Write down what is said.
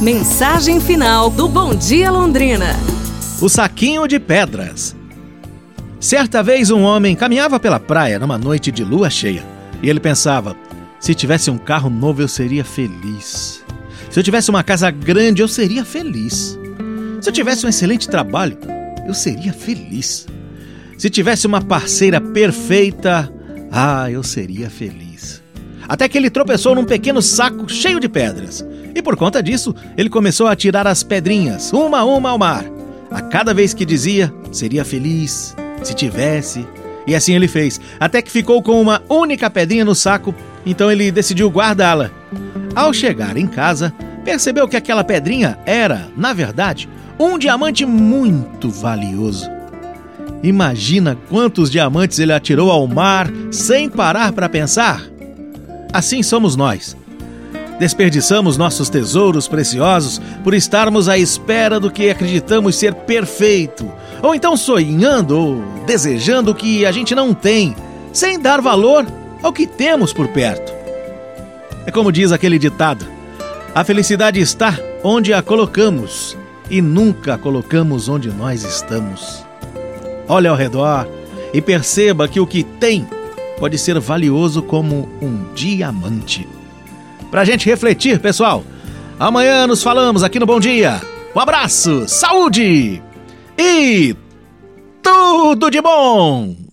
Mensagem final do Bom Dia Londrina. O saquinho de pedras. Certa vez um homem caminhava pela praia numa noite de lua cheia e ele pensava: se tivesse um carro novo eu seria feliz. Se eu tivesse uma casa grande eu seria feliz. Se eu tivesse um excelente trabalho eu seria feliz. Se tivesse uma parceira perfeita, ah, eu seria feliz. Até que ele tropeçou num pequeno saco cheio de pedras. E por conta disso, ele começou a tirar as pedrinhas, uma a uma ao mar. A cada vez que dizia, seria feliz, se tivesse. E assim ele fez, até que ficou com uma única pedrinha no saco, então ele decidiu guardá-la. Ao chegar em casa, percebeu que aquela pedrinha era, na verdade, um diamante muito valioso. Imagina quantos diamantes ele atirou ao mar sem parar para pensar? Assim somos nós. Desperdiçamos nossos tesouros preciosos por estarmos à espera do que acreditamos ser perfeito, ou então sonhando ou desejando o que a gente não tem, sem dar valor ao que temos por perto. É como diz aquele ditado: a felicidade está onde a colocamos e nunca a colocamos onde nós estamos. Olhe ao redor e perceba que o que tem pode ser valioso como um diamante. Pra gente refletir, pessoal. Amanhã nos falamos aqui no Bom Dia. Um abraço, saúde e tudo de bom!